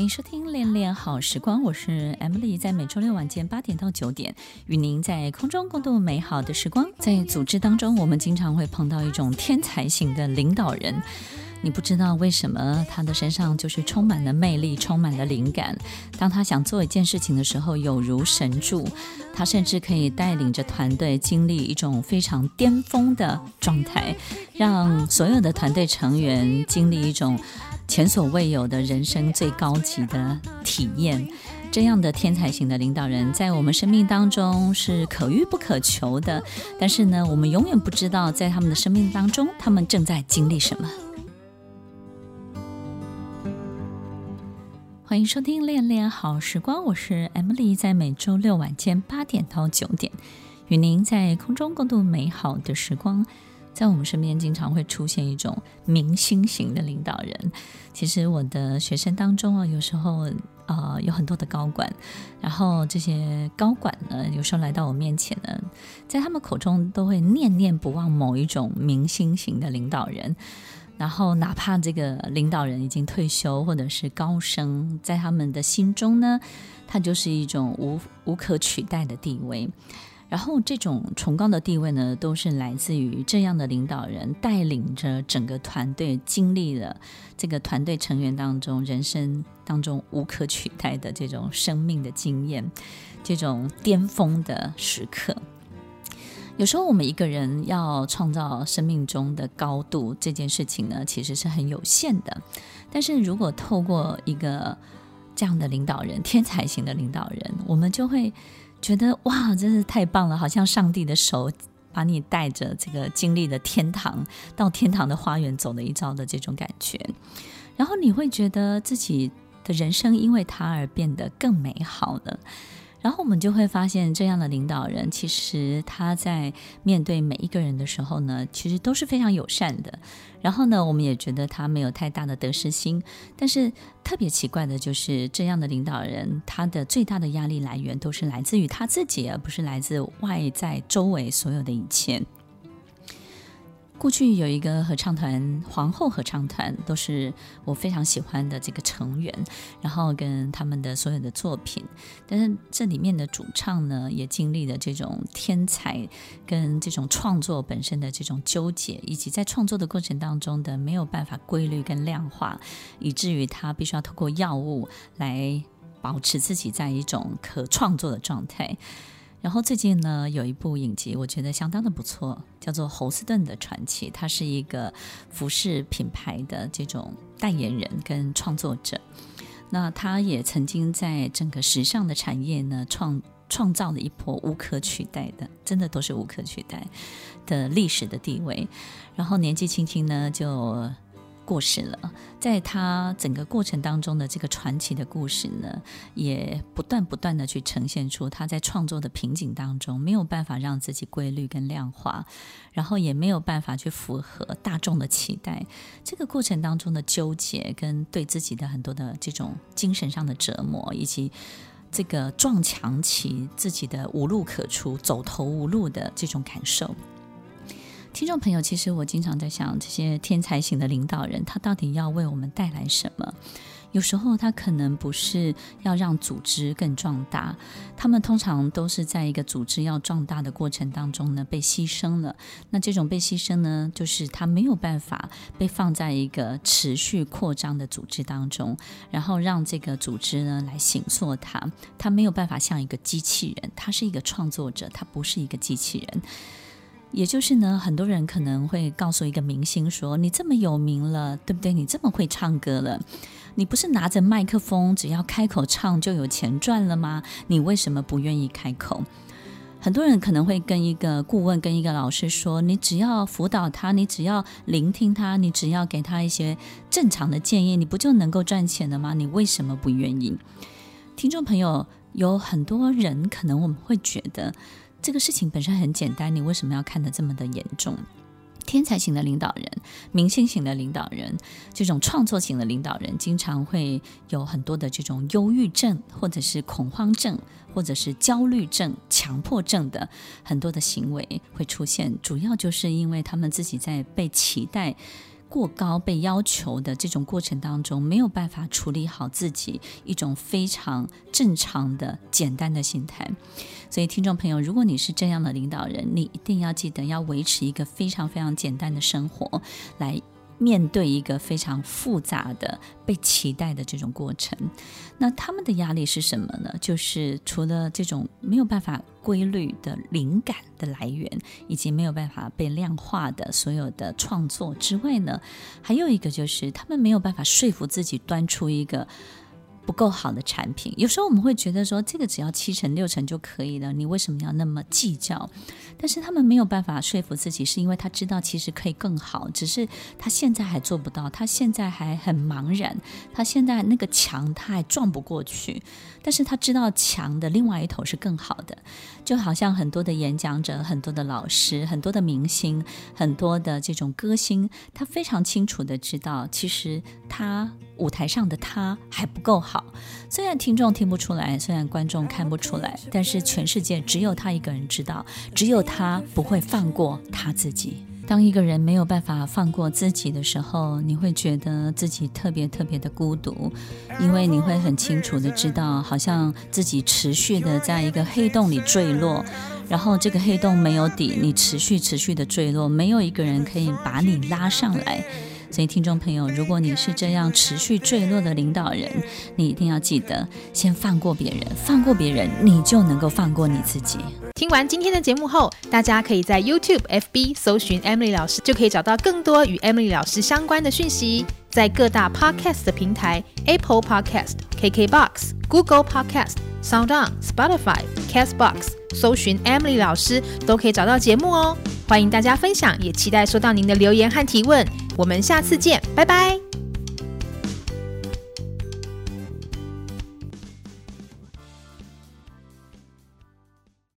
欢迎收听《恋恋好时光》，我是 Emily，在每周六晚间八点到九点，与您在空中共度美好的时光。在组织当中，我们经常会碰到一种天才型的领导人，你不知道为什么他的身上就是充满了魅力，充满了灵感。当他想做一件事情的时候，有如神助。他甚至可以带领着团队经历一种非常巅峰的状态，让所有的团队成员经历一种。前所未有的人生最高级的体验，这样的天才型的领导人，在我们生命当中是可遇不可求的。但是呢，我们永远不知道，在他们的生命当中，他们正在经历什么。欢迎收听《恋恋好时光》，我是 Emily，在每周六晚间八点到九点，与您在空中共度美好的时光。在我们身边经常会出现一种明星型的领导人。其实我的学生当中啊，有时候啊、呃、有很多的高管，然后这些高管呢，有时候来到我面前呢，在他们口中都会念念不忘某一种明星型的领导人。然后哪怕这个领导人已经退休或者是高升，在他们的心中呢，他就是一种无无可取代的地位。然后这种崇高的地位呢，都是来自于这样的领导人带领着整个团队，经历了这个团队成员当中人生当中无可取代的这种生命的经验，这种巅峰的时刻。有时候我们一个人要创造生命中的高度，这件事情呢，其实是很有限的。但是如果透过一个这样的领导人，天才型的领导人，我们就会。觉得哇，真是太棒了！好像上帝的手把你带着这个经历了天堂，到天堂的花园走了一遭的这种感觉，然后你会觉得自己的人生因为他而变得更美好了。然后我们就会发现，这样的领导人其实他在面对每一个人的时候呢，其实都是非常友善的。然后呢，我们也觉得他没有太大的得失心。但是特别奇怪的就是，这样的领导人，他的最大的压力来源都是来自于他自己，而不是来自外在周围所有的一切。过去有一个合唱团，皇后合唱团，都是我非常喜欢的这个成员，然后跟他们的所有的作品，但是这里面的主唱呢，也经历了这种天才跟这种创作本身的这种纠结，以及在创作的过程当中的没有办法规律跟量化，以至于他必须要透过药物来保持自己在一种可创作的状态。然后最近呢，有一部影集，我觉得相当的不错，叫做《侯斯顿的传奇》。他是一个服饰品牌的这种代言人跟创作者。那他也曾经在整个时尚的产业呢，创创造了一波无可取代的，真的都是无可取代的历史的地位。然后年纪轻轻呢，就。过世了，在他整个过程当中的这个传奇的故事呢，也不断不断的去呈现出他在创作的瓶颈当中没有办法让自己规律跟量化，然后也没有办法去符合大众的期待，这个过程当中的纠结跟对自己的很多的这种精神上的折磨，以及这个撞墙期自己的无路可出、走投无路的这种感受。听众朋友，其实我经常在想，这些天才型的领导人，他到底要为我们带来什么？有时候他可能不是要让组织更壮大，他们通常都是在一个组织要壮大的过程当中呢，被牺牲了。那这种被牺牲呢，就是他没有办法被放在一个持续扩张的组织当中，然后让这个组织呢来形塑他。他没有办法像一个机器人，他是一个创作者，他不是一个机器人。也就是呢，很多人可能会告诉一个明星说：“你这么有名了，对不对？你这么会唱歌了，你不是拿着麦克风，只要开口唱就有钱赚了吗？你为什么不愿意开口？”很多人可能会跟一个顾问、跟一个老师说：“你只要辅导他，你只要聆听他，你只要给他一些正常的建议，你不就能够赚钱了吗？你为什么不愿意？”听众朋友，有很多人可能我们会觉得。这个事情本身很简单，你为什么要看得这么的严重？天才型的领导人、明星型的领导人、这种创作型的领导人，经常会有很多的这种忧郁症，或者是恐慌症，或者是焦虑症、强迫症的很多的行为会出现，主要就是因为他们自己在被期待过高被要求的这种过程当中，没有办法处理好自己一种非常正常的简单的心态。所以，听众朋友，如果你是这样的领导人，你一定要记得要维持一个非常非常简单的生活，来面对一个非常复杂的被期待的这种过程。那他们的压力是什么呢？就是除了这种没有办法规律的灵感的来源，以及没有办法被量化的所有的创作之外呢，还有一个就是他们没有办法说服自己端出一个。不够好的产品，有时候我们会觉得说，这个只要七成六成就可以了，你为什么要那么计较？但是他们没有办法说服自己，是因为他知道其实可以更好，只是他现在还做不到，他现在还很茫然，他现在那个墙他还撞不过去，但是他知道墙的另外一头是更好的，就好像很多的演讲者、很多的老师、很多的明星、很多的这种歌星，他非常清楚的知道，其实他。舞台上的他还不够好虽然听众听不出来，虽然观众看不出来，但是全世界只有他一个人知道，只有他不会放过他自己。当一个人没有办法放过自己的时候，你会觉得自己特别特别的孤独，因为你会很清楚的知道，好像自己持续的在一个黑洞里坠落，然后这个黑洞没有底，你持续持续的坠落，没有一个人可以把你拉上来。所以，听众朋友，如果你是这样持续坠落的领导人，你一定要记得先放过别人，放过别人，你就能够放过你自己。听完今天的节目后，大家可以在 YouTube、FB 搜寻 Emily 老师，就可以找到更多与 Emily 老师相关的讯息。在各大 Podcast 的平台，Apple Podcast、KKBox、Google Podcast、SoundOn、Spotify、Castbox，搜寻 Emily 老师都可以找到节目哦。欢迎大家分享，也期待收到您的留言和提问。我们下次见，拜拜。